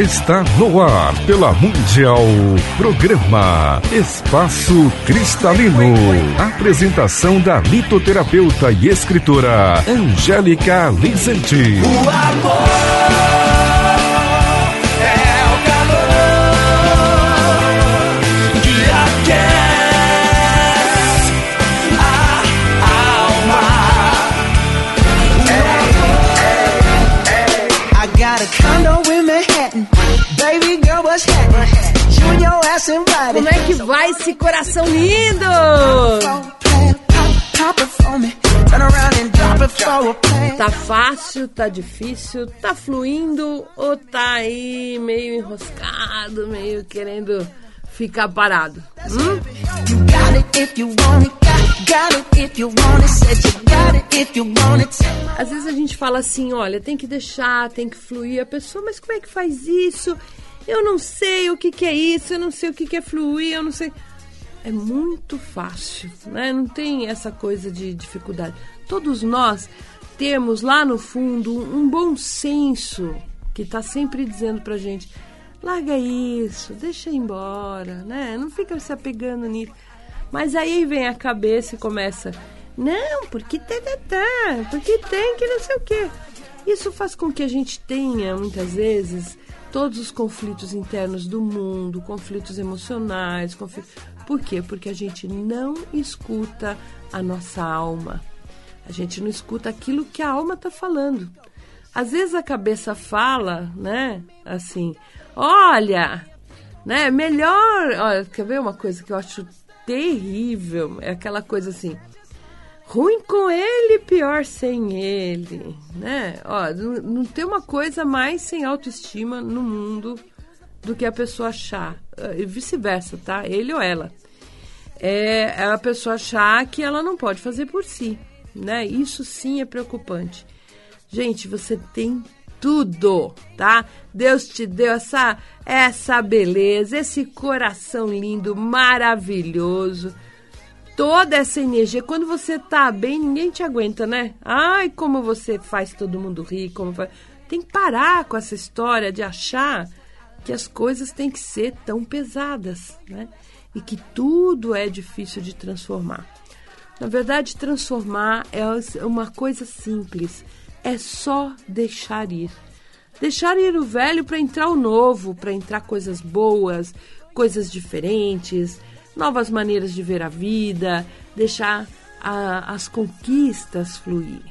Está no ar pela Mundial. Programa Espaço Cristalino. Apresentação da litoterapeuta e escritora Angélica Lizente. O amor. Vai esse coração lindo? Tá fácil, tá difícil, tá fluindo ou tá aí meio enroscado, meio querendo ficar parado? Hum? Às vezes a gente fala assim, olha, tem que deixar, tem que fluir a pessoa, mas como é que faz isso? Eu não sei o que, que é isso, eu não sei o que, que é fluir, eu não sei. É muito fácil, né? Não tem essa coisa de dificuldade. Todos nós temos lá no fundo um bom senso que está sempre dizendo pra gente: larga isso, deixa embora, né? Não fica se apegando nisso. Mas aí vem a cabeça e começa: não, porque tá, tá, tá, porque tem que não sei o quê. Isso faz com que a gente tenha, muitas vezes, todos os conflitos internos do mundo, conflitos emocionais. Por quê? Porque a gente não escuta a nossa alma. A gente não escuta aquilo que a alma está falando. Às vezes a cabeça fala, né? Assim, olha, né? Melhor. Olha, quer ver uma coisa que eu acho terrível? É aquela coisa assim ruim com ele, pior sem ele, né? Ó, não, tem uma coisa mais sem autoestima no mundo do que a pessoa achar, e vice-versa, tá? Ele ou ela. É, é a pessoa achar que ela não pode fazer por si, né? Isso sim é preocupante. Gente, você tem tudo, tá? Deus te deu essa essa beleza, esse coração lindo, maravilhoso toda essa energia. Quando você tá bem, ninguém te aguenta, né? Ai, como você faz todo mundo rir, como faz... Tem que parar com essa história de achar que as coisas têm que ser tão pesadas, né? E que tudo é difícil de transformar. Na verdade, transformar é uma coisa simples. É só deixar ir. Deixar ir o velho para entrar o novo, para entrar coisas boas, coisas diferentes, novas maneiras de ver a vida, deixar a, as conquistas fluir.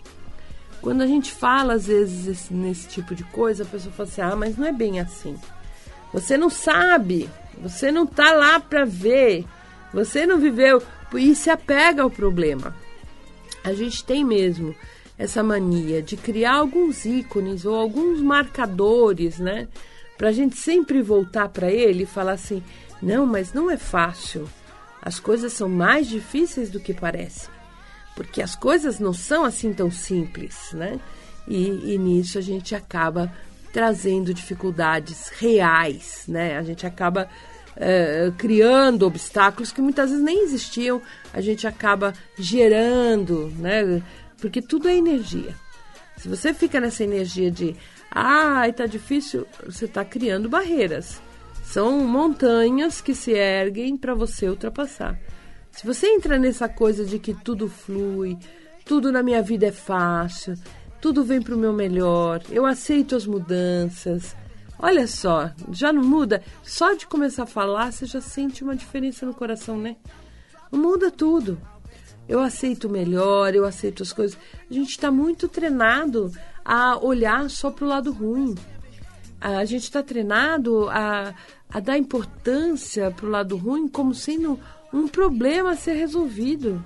Quando a gente fala, às vezes, esse, nesse tipo de coisa, a pessoa fala assim: ah, mas não é bem assim. Você não sabe, você não tá lá para ver, você não viveu e se apega ao problema. A gente tem mesmo essa mania de criar alguns ícones ou alguns marcadores, né? Para a gente sempre voltar para ele e falar assim: não, mas não é fácil. As coisas são mais difíceis do que parecem. Porque as coisas não são assim tão simples, né? E, e nisso a gente acaba trazendo dificuldades reais, né? A gente acaba uh, criando obstáculos que muitas vezes nem existiam, a gente acaba gerando, né? Porque tudo é energia. Se você fica nessa energia de, ai, tá difícil, você está criando barreiras. São montanhas que se erguem para você ultrapassar. Se você entra nessa coisa de que tudo flui, tudo na minha vida é fácil, tudo vem para o meu melhor, eu aceito as mudanças. Olha só, já não muda? Só de começar a falar, você já sente uma diferença no coração, né? Muda tudo. Eu aceito melhor, eu aceito as coisas. A gente está muito treinado a olhar só para o lado ruim. A gente está treinado a, a dar importância para o lado ruim como sendo um problema a ser resolvido.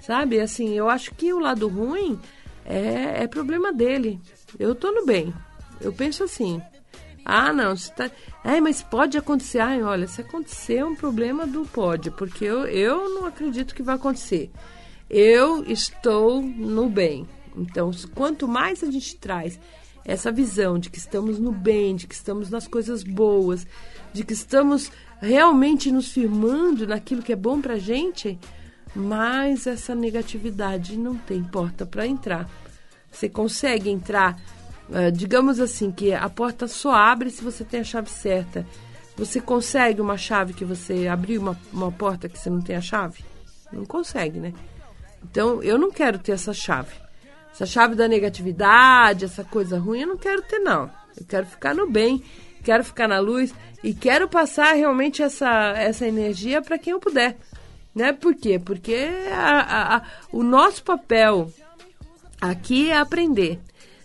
Sabe? Assim, eu acho que o lado ruim é, é problema dele. Eu tô no bem. Eu penso assim. Ah, não, você tá. É, mas pode acontecer. Ai, olha, se acontecer é um problema do pode, porque eu, eu não acredito que vai acontecer. Eu estou no bem. Então, quanto mais a gente traz essa visão de que estamos no bem, de que estamos nas coisas boas, de que estamos realmente nos firmando naquilo que é bom para gente, mais essa negatividade não tem porta para entrar. Você consegue entrar, uh, digamos assim, que a porta só abre se você tem a chave certa. Você consegue uma chave que você abriu uma, uma porta que você não tem a chave? Não consegue, né? Então eu não quero ter essa chave. Essa chave da negatividade, essa coisa ruim, eu não quero ter, não. Eu quero ficar no bem, quero ficar na luz e quero passar realmente essa, essa energia para quem eu puder. Né? Por quê? Porque a, a, a, o nosso papel aqui é aprender.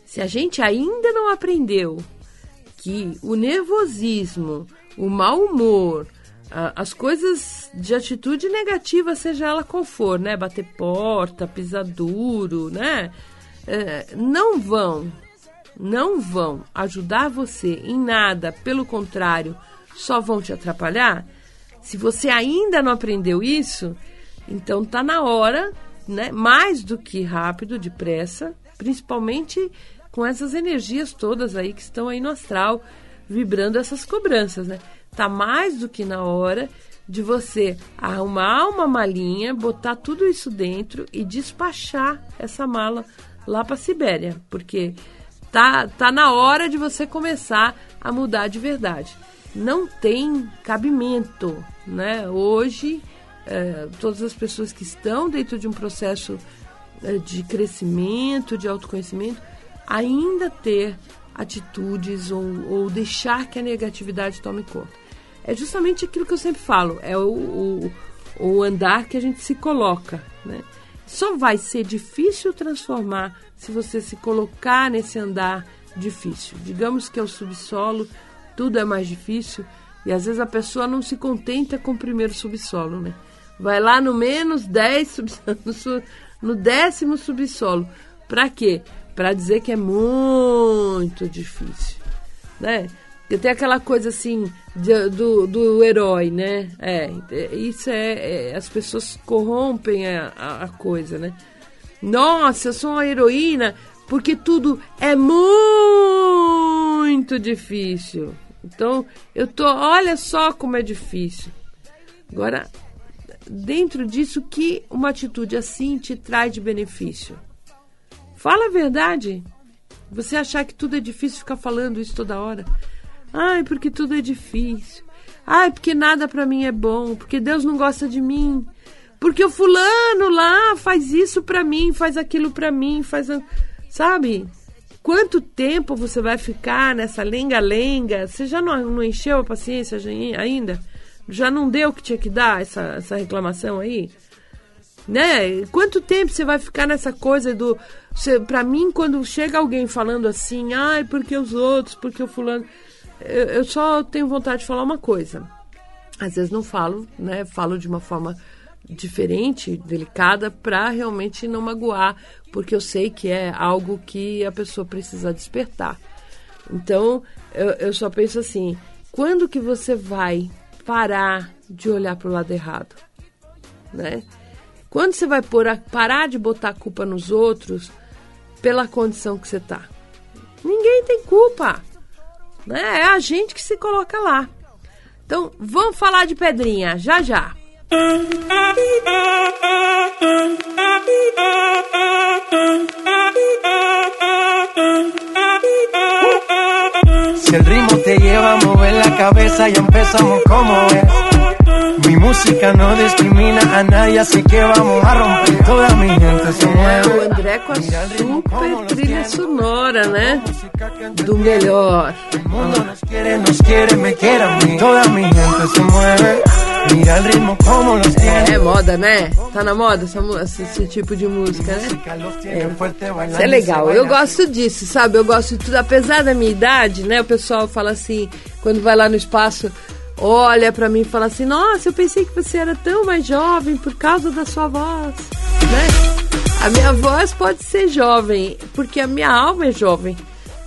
Se a gente ainda não aprendeu que o nervosismo, o mau humor, as coisas de atitude negativa, seja ela qual for, né? Bater porta, pisar duro, né? É, não vão, não vão ajudar você em nada, pelo contrário, só vão te atrapalhar. Se você ainda não aprendeu isso, então tá na hora, né? Mais do que rápido, depressa, principalmente com essas energias todas aí que estão aí no astral, vibrando essas cobranças, né? Tá mais do que na hora de você arrumar uma malinha, botar tudo isso dentro e despachar essa mala lá para Sibéria, porque tá, tá na hora de você começar a mudar de verdade. Não tem cabimento, né? Hoje, é, todas as pessoas que estão dentro de um processo é, de crescimento, de autoconhecimento, ainda ter atitudes ou, ou, deixar que a negatividade tome conta. É justamente aquilo que eu sempre falo, é o, o, o andar que a gente se coloca, né? Só vai ser difícil transformar se você se colocar nesse andar difícil. Digamos que é o subsolo, tudo é mais difícil e às vezes a pessoa não se contenta com o primeiro subsolo, né? Vai lá no menos 10 no, no décimo subsolo. Para quê? Para dizer que é muito difícil, né? Tenho aquela coisa assim de, do, do herói, né? É, isso é, é as pessoas corrompem a, a, a, coisa, né? Nossa, eu sou uma heroína porque tudo é muito difícil. Então, eu tô, olha só como é difícil. Agora, dentro disso, que uma atitude assim te traz de benefício? Fala a verdade. Você achar que tudo é difícil ficar falando isso toda hora. Ai, porque tudo é difícil. Ai, porque nada para mim é bom, porque Deus não gosta de mim. Porque o fulano lá faz isso para mim, faz aquilo para mim, faz, sabe? Quanto tempo você vai ficar nessa lenga-lenga? Você já não, não encheu a paciência ainda? Já não deu o que tinha que dar essa, essa reclamação aí? Né? Quanto tempo você vai ficar nessa coisa do. Você, pra mim, quando chega alguém falando assim, ai, porque os outros, porque o fulano eu, eu só tenho vontade de falar uma coisa. Às vezes não falo, né? Falo de uma forma diferente, delicada, para realmente não magoar, porque eu sei que é algo que a pessoa precisa despertar. Então, eu, eu só penso assim: quando que você vai parar de olhar para o lado errado? Né? Quando você vai a, parar de botar a culpa nos outros pela condição que você está? Ninguém tem culpa. Né? É a gente que se coloca lá. Então, vamos falar de pedrinha, já já. Si el ritmo te lleva a mover la cabeza, ya empezamos como es. Mi música no discrimina a nadie, así que vamos a romper. Toda mi gente se mueve. O André com a super trilha sonora, né? Do melhor. É moda, né? Tá na moda essa, esse tipo de música, né? É. Isso é legal. Eu gosto disso, sabe? Eu gosto de tudo. Apesar da minha idade, né? O pessoal fala assim, quando vai lá no espaço, olha para mim e fala assim: Nossa, eu pensei que você era tão mais jovem por causa da sua voz, né? A minha voz pode ser jovem, porque a minha alma é jovem.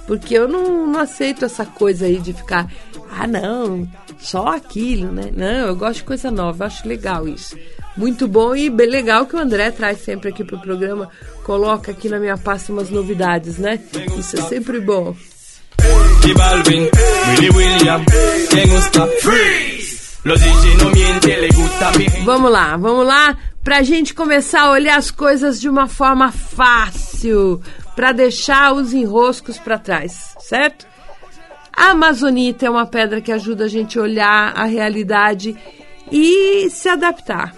Porque eu não, não aceito essa coisa aí de ficar, ah, não, só aquilo, né? Não, eu gosto de coisa nova, acho legal isso. Muito bom e bem legal que o André traz sempre aqui pro programa, coloca aqui na minha pasta umas novidades, né? Isso é sempre bom. Balvin, Willy William! Vamos lá, vamos lá para a gente começar a olhar as coisas de uma forma fácil, para deixar os enroscos para trás, certo? A amazonita é uma pedra que ajuda a gente a olhar a realidade e se adaptar,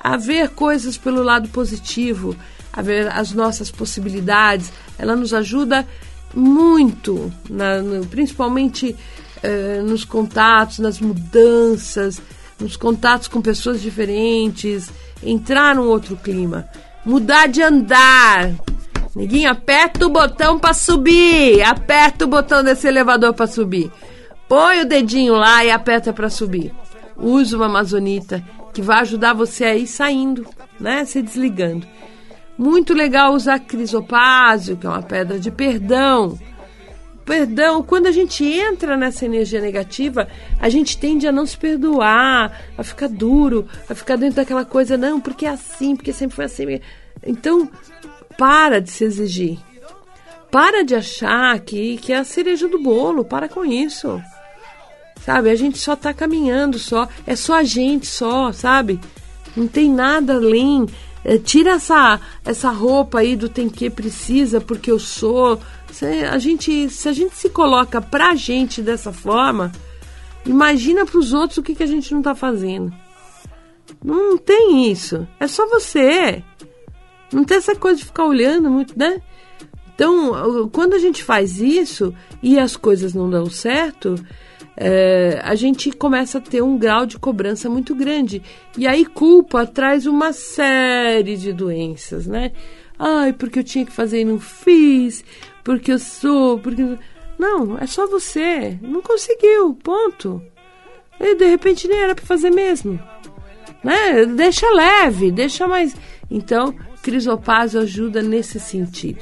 a ver coisas pelo lado positivo, a ver as nossas possibilidades. Ela nos ajuda muito, na, no, principalmente eh, nos contatos, nas mudanças, nos contatos com pessoas diferentes, entrar num outro clima, mudar de andar. Neguinho, aperta o botão para subir, aperta o botão desse elevador para subir. Põe o dedinho lá e aperta para subir. Use uma amazonita que vai ajudar você a ir saindo, né? Se desligando. Muito legal usar crisopásio, que é uma pedra de perdão perdão, quando a gente entra nessa energia negativa, a gente tende a não se perdoar, a ficar duro, a ficar dentro daquela coisa, não, porque é assim, porque sempre foi assim. Então, para de se exigir. Para de achar que, que é a cereja do bolo, para com isso. Sabe, a gente só tá caminhando só, é só a gente só, sabe? Não tem nada além. É, tira essa, essa roupa aí do tem que precisa porque eu sou, se a gente, se a gente se coloca pra gente dessa forma, imagina pros outros o que, que a gente não tá fazendo. Não tem isso. É só você. Não tem essa coisa de ficar olhando muito, né? Então, quando a gente faz isso e as coisas não dão certo, é, a gente começa a ter um grau de cobrança muito grande. E aí, culpa traz uma série de doenças, né? Ai, porque eu tinha que fazer e não fiz porque eu sou, porque. Não, é só você. Não conseguiu, ponto. E de repente nem era para fazer mesmo. Né? Deixa leve, deixa mais. Então, crisopásio ajuda nesse sentido.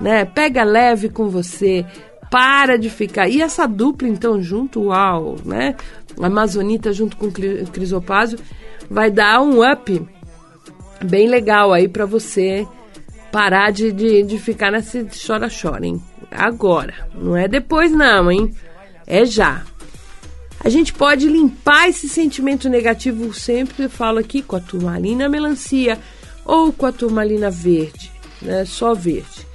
Né? Pega leve com você, para de ficar. E essa dupla, então, junto, uau, né? Amazonita junto com o crisopásio vai dar um up bem legal aí para você parar de, de, de ficar nesse chora-chora, hein? Agora. Não é depois, não, hein? É já. A gente pode limpar esse sentimento negativo, sempre eu falo aqui, com a turmalina melancia ou com a turmalina verde, né? Só verde.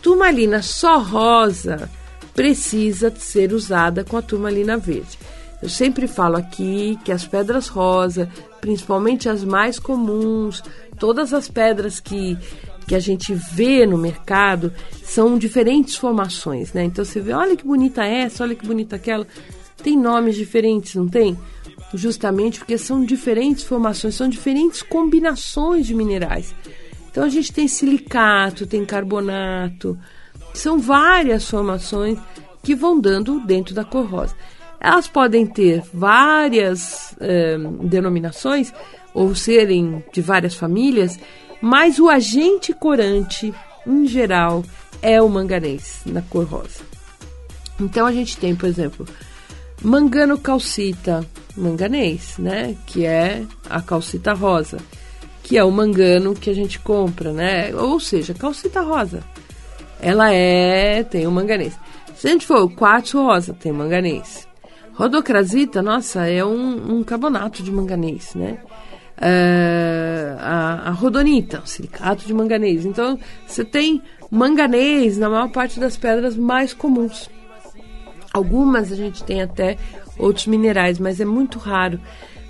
Turmalina só rosa precisa ser usada com a turmalina verde. Eu sempre falo aqui que as pedras rosa, principalmente as mais comuns, todas as pedras que que a gente vê no mercado são diferentes formações, né? Então você vê, olha que bonita essa, olha que bonita aquela. Tem nomes diferentes, não tem? Justamente porque são diferentes formações, são diferentes combinações de minerais. Então a gente tem silicato, tem carbonato, são várias formações que vão dando dentro da cor rosa. Elas podem ter várias eh, denominações ou serem de várias famílias mas o agente corante, em geral, é o manganês, na cor rosa. Então a gente tem, por exemplo, mangano calcita, manganês, né? Que é a calcita rosa, que é o mangano que a gente compra, né? Ou seja, calcita rosa. Ela é, tem o manganês. Se a gente for o quartzo rosa, tem manganês. Rodocrasita, nossa, é um, um carbonato de manganês, né? uh, a, a rodonita, o silicato de manganês. Então, você tem manganês na maior parte das pedras mais comuns. Algumas a gente tem até outros minerais, mas é muito raro.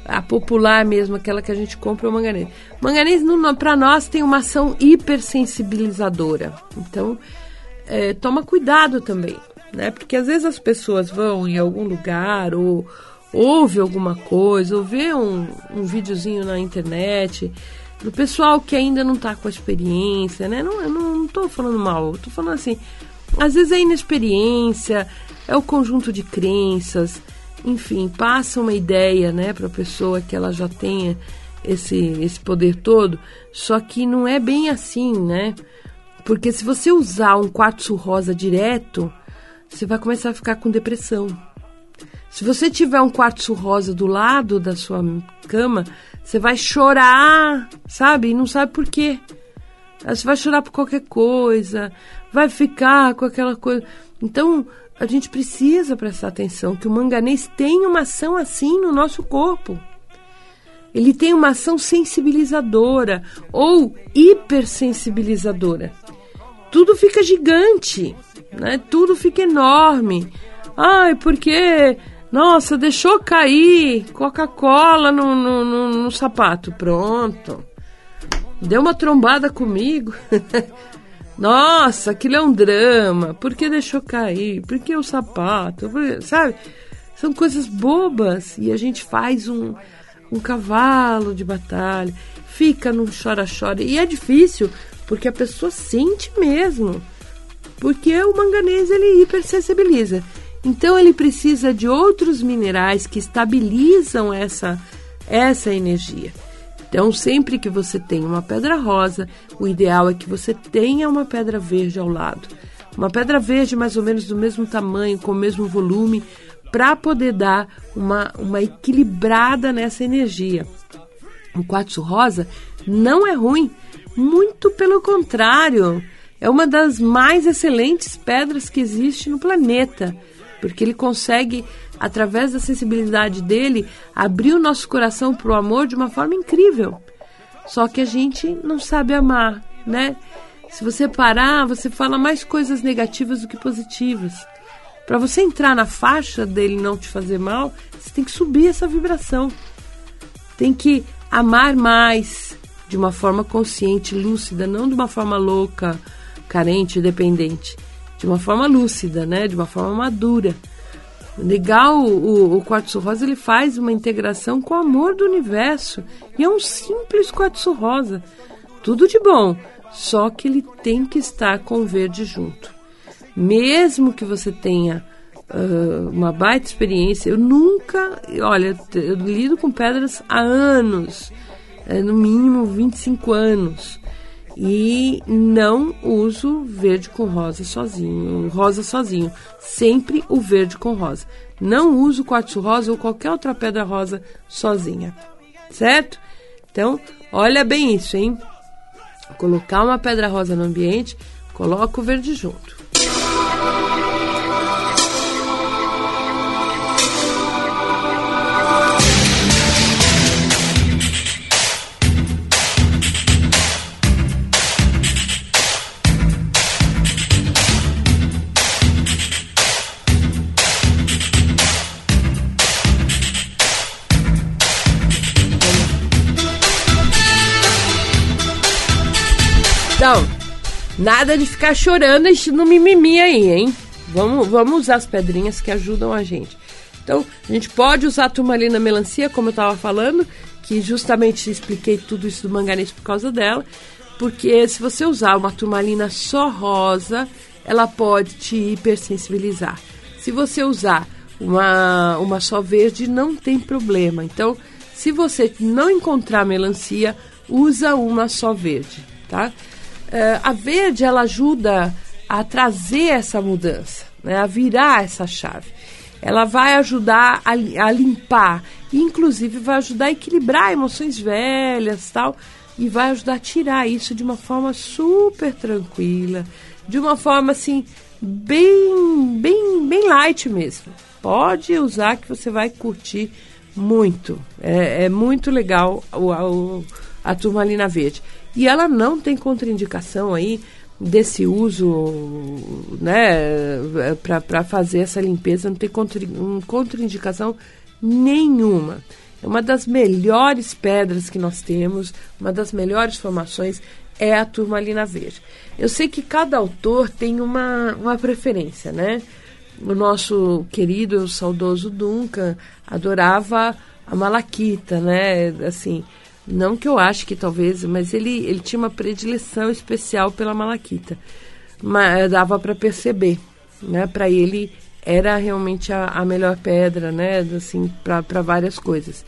A popular mesmo, aquela que a gente compra, é o manganês. Manganês, para nós, tem uma ação hipersensibilizadora. Então, é, toma cuidado também, né? Porque às vezes as pessoas vão em algum lugar ou ouve alguma coisa, ou vê um, um videozinho na internet, do pessoal que ainda não está com a experiência, né? Não, eu não estou falando mal, estou falando assim, às vezes é inexperiência, é o conjunto de crenças, enfim, passa uma ideia, né, para a pessoa que ela já tenha esse, esse poder todo, só que não é bem assim, né? Porque se você usar um quartzo rosa direto, você vai começar a ficar com depressão. Se você tiver um quartzo rosa do lado da sua cama, você vai chorar, sabe? E não sabe por quê. Você vai chorar por qualquer coisa, vai ficar com aquela coisa. Então, a gente precisa prestar atenção que o manganês tem uma ação assim no nosso corpo. ele tem uma ação sensibilizadora ou hipersensibilizadora. Tudo fica gigante, né? Tudo fica enorme. Ai, porque nossa, deixou cair Coca-Cola no, no, no, no, sapato. Pronto. Deu uma trombada comigo. Nossa, aquilo é um drama. Por que deixou cair? Por que o sapato? Sabe? São coisas bobas. E a gente faz um, um cavalo de batalha. Fica num chora-chora. E é difícil, porque a pessoa sente mesmo. Porque o manganês ele hipersensibiliza. Então ele precisa de outros minerais que estabilizam essa, essa energia. Então, sempre que você tem uma pedra rosa, o ideal é que você tenha uma pedra verde ao lado. Uma pedra verde mais ou menos do mesmo tamanho, com o mesmo volume, para poder dar uma, uma equilibrada nessa energia. O quartzo rosa não é ruim, muito pelo contrário, é uma das mais excelentes pedras que existe no planeta porque ele consegue, através da sensibilidade dele, abrir o nosso coração para o amor de uma forma incrível. Só que a gente não sabe amar, né? Se você parar, você fala mais coisas negativas do que positivas. Para você entrar na faixa dele não te fazer mal, você tem que subir essa vibração. Tem que amar mais de uma forma consciente, lúcida, não de uma forma louca, carente, dependente de uma forma lúcida, né? De uma forma madura. Legal, o, o quartzo rosa ele faz uma integração com o amor do universo e é um simples quartzo rosa, tudo de bom, só que ele tem que estar com o verde junto. Mesmo que você tenha uh, uma baita experiência, eu nunca, olha, eu lido com pedras há anos, é, no mínimo 25 anos e não uso verde com rosa sozinho, rosa sozinho, sempre o verde com rosa. Não uso quartzo rosa ou qualquer outra pedra rosa sozinha, certo? Então, olha bem isso, hein? Colocar uma pedra rosa no ambiente, coloca o verde junto. Nada de ficar chorando no mimimi aí, hein? Vamos, vamos usar as pedrinhas que ajudam a gente. Então, a gente pode usar a turmalina melancia, como eu estava falando, que justamente expliquei tudo isso do manganês por causa dela, porque se você usar uma turmalina só rosa, ela pode te hipersensibilizar. Se você usar uma, uma só verde, não tem problema. Então, se você não encontrar melancia, usa uma só verde, tá? Uh, a verde ela ajuda a trazer essa mudança, né, a virar essa chave. Ela vai ajudar a, a limpar, inclusive vai ajudar a equilibrar emoções velhas tal, e vai ajudar a tirar isso de uma forma super tranquila, de uma forma assim bem, bem, bem light mesmo. Pode usar que você vai curtir muito. É, é muito legal o, o, a turmalina verde. E ela não tem contraindicação aí desse uso, né, para fazer essa limpeza, não tem contra, um, contraindicação nenhuma. É uma das melhores pedras que nós temos, uma das melhores formações é a turmalina verde. Eu sei que cada autor tem uma, uma preferência, né? O nosso querido, saudoso Duncan adorava a malaquita, né? Assim, não que eu ache que talvez, mas ele, ele tinha uma predileção especial pela malaquita. Mas dava para perceber, né? Para ele era realmente a, a, melhor pedra, né? Assim, para várias coisas.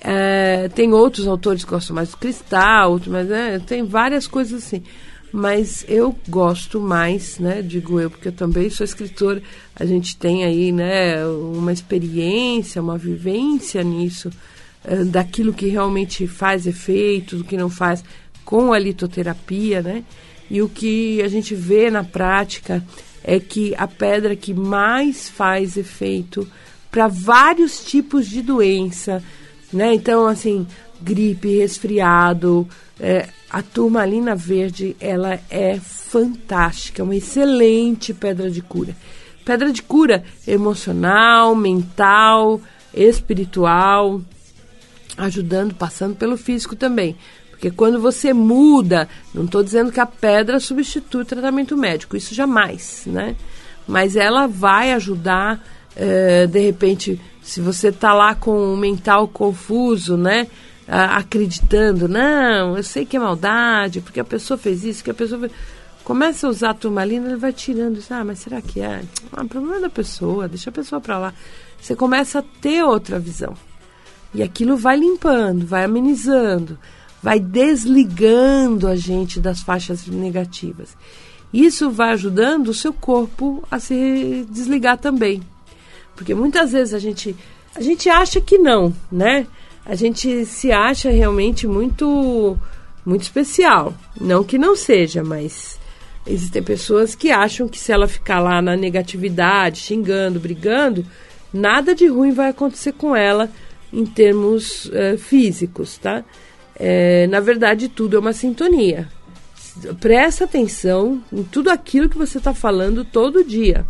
É, tem outros autores que gostam mais do cristal, outros, mas né, tem várias coisas assim. Mas eu gosto mais, né? Digo eu, porque eu também sou escritora. A gente tem aí, né? Uma experiência, uma vivência nisso. Eh, daquilo que realmente faz efeito, do que não faz, com a litoterapia, né? E o que a gente vê na prática é que a pedra que mais faz efeito para vários tipos de doença, né? Então, assim, gripe, resfriado. É, a turmalina verde, ela é fantástica, é uma excelente pedra de cura. Pedra de cura emocional, mental, espiritual, ajudando, passando pelo físico também. Porque quando você muda, não estou dizendo que a pedra substitui o tratamento médico, isso jamais, né? Mas ela vai ajudar, é, de repente, se você está lá com o mental confuso, né? acreditando, não, eu sei que é maldade, porque a pessoa fez isso, que a pessoa fez... Começa a usar a turmalina, ele vai tirando isso. Ah, mas será que é? Ah, problema é da pessoa, deixa a pessoa para lá. Você começa a ter outra visão. E aquilo vai limpando, vai amenizando, vai desligando a gente das faixas negativas. Isso vai ajudando o seu corpo a se desligar também. Porque muitas vezes a gente a gente acha que não, né? A gente se acha realmente muito muito especial. Não que não seja, mas existem pessoas que acham que se ela ficar lá na negatividade, xingando, brigando, nada de ruim vai acontecer com ela em termos uh, físicos, tá? É, na verdade, tudo é uma sintonia. Presta atenção em tudo aquilo que você está falando todo dia.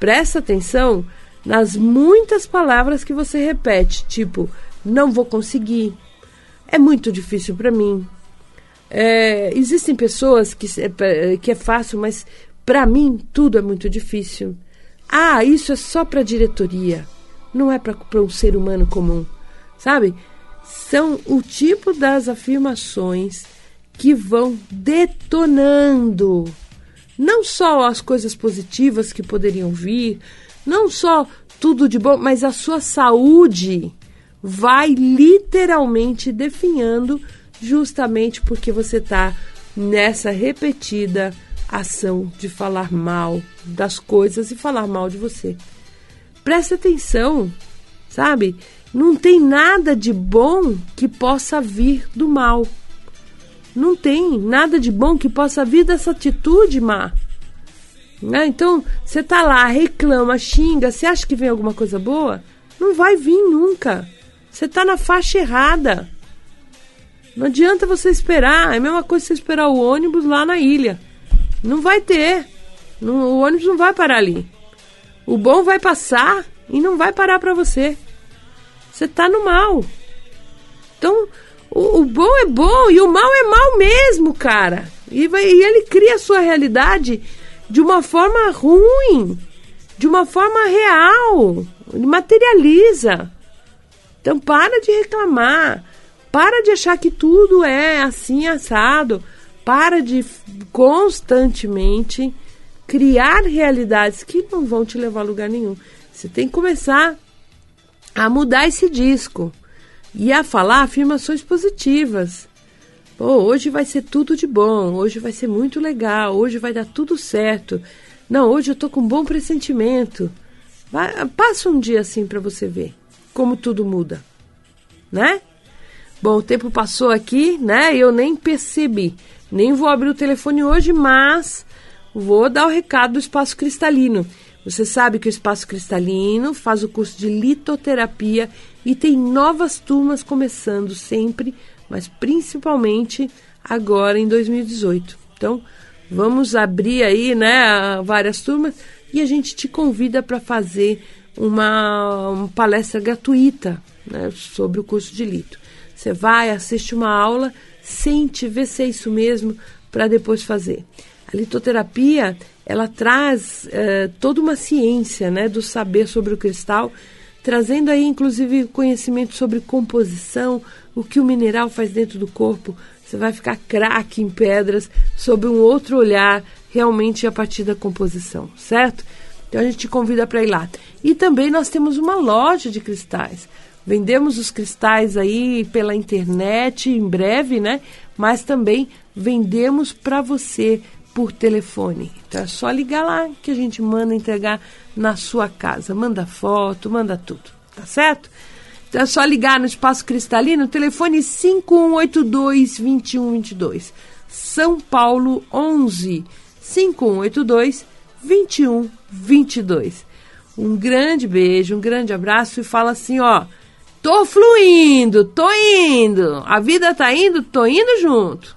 Presta atenção nas muitas palavras que você repete, tipo, não vou conseguir, é muito difícil para mim. É, existem pessoas que, é, que é fácil, mas para mim tudo é muito difícil. Ah, isso é só para diretoria, não é para um ser humano comum, sabe? São o tipo das afirmações que vão detonando não só as coisas positivas que poderiam vir, não só tudo de bom, mas a sua saúde vai literalmente definhando justamente porque você está nessa repetida ação de falar mal das coisas e falar mal de você. Preste atenção, sabe? Não tem nada de bom que possa vir do mal. Não tem nada de bom que possa vir dessa atitude má. Né? Então, você tá lá, reclama, xinga, você acha que vem alguma coisa boa? Não vai vir nunca. Você tá na faixa errada. Não adianta você esperar. É a mesma coisa você esperar o ônibus lá na ilha. Não vai ter. O ônibus não vai parar ali. O bom vai passar e não vai parar para você. Você tá no mal. Então, o, o, bom é bom e o mal é mal mesmo, cara. E, vai, e ele cria a sua realidade de uma forma ruim, de uma forma real, ele materializa. Então para de reclamar, para de achar que tudo é assim assado, para de constantemente criar realidades que não vão te levar a lugar nenhum. Você tem que começar a mudar esse disco e a falar afirmações positivas. Pô, hoje vai ser tudo de bom, hoje vai ser muito legal, hoje vai dar tudo certo. Não, hoje eu tô com um bom pressentimento. Vai, passa um dia assim para você ver como tudo muda, né? Bom, o tempo passou aqui, né? Eu nem percebi. Nem vou abrir o telefone hoje, mas vou dar o recado do Espaço Cristalino. Você sabe que o Espaço Cristalino faz o curso de litoterapia e tem novas turmas começando sempre mas principalmente agora em 2018. Então, vamos abrir aí, né, várias turmas e a gente te convida para fazer uma, uma, palestra gratuita né, sobre o curso de lito. Você vai, assiste uma aula, sente, vê se é isso mesmo para depois fazer. A litoterapia ela traz é, toda uma ciência né, do saber sobre o cristal, trazendo aí inclusive conhecimento sobre composição, o que o mineral faz dentro do corpo, você vai ficar craque em pedras sob um outro olhar, realmente a partir da composição, certo? Então a gente te convida para ir lá. E também nós temos uma loja de cristais. Vendemos os cristais aí pela internet em breve, né? Mas também vendemos para você por telefone. Então é só ligar lá que a gente manda entregar na sua casa. Manda foto, manda tudo, tá certo? É só ligar no Espaço Cristalino, telefone 5182-2122. São Paulo 11 5182 2122. Um grande beijo, um grande abraço e fala assim, ó, Tô fluindo, tô indo. A vida tá indo, tô indo junto.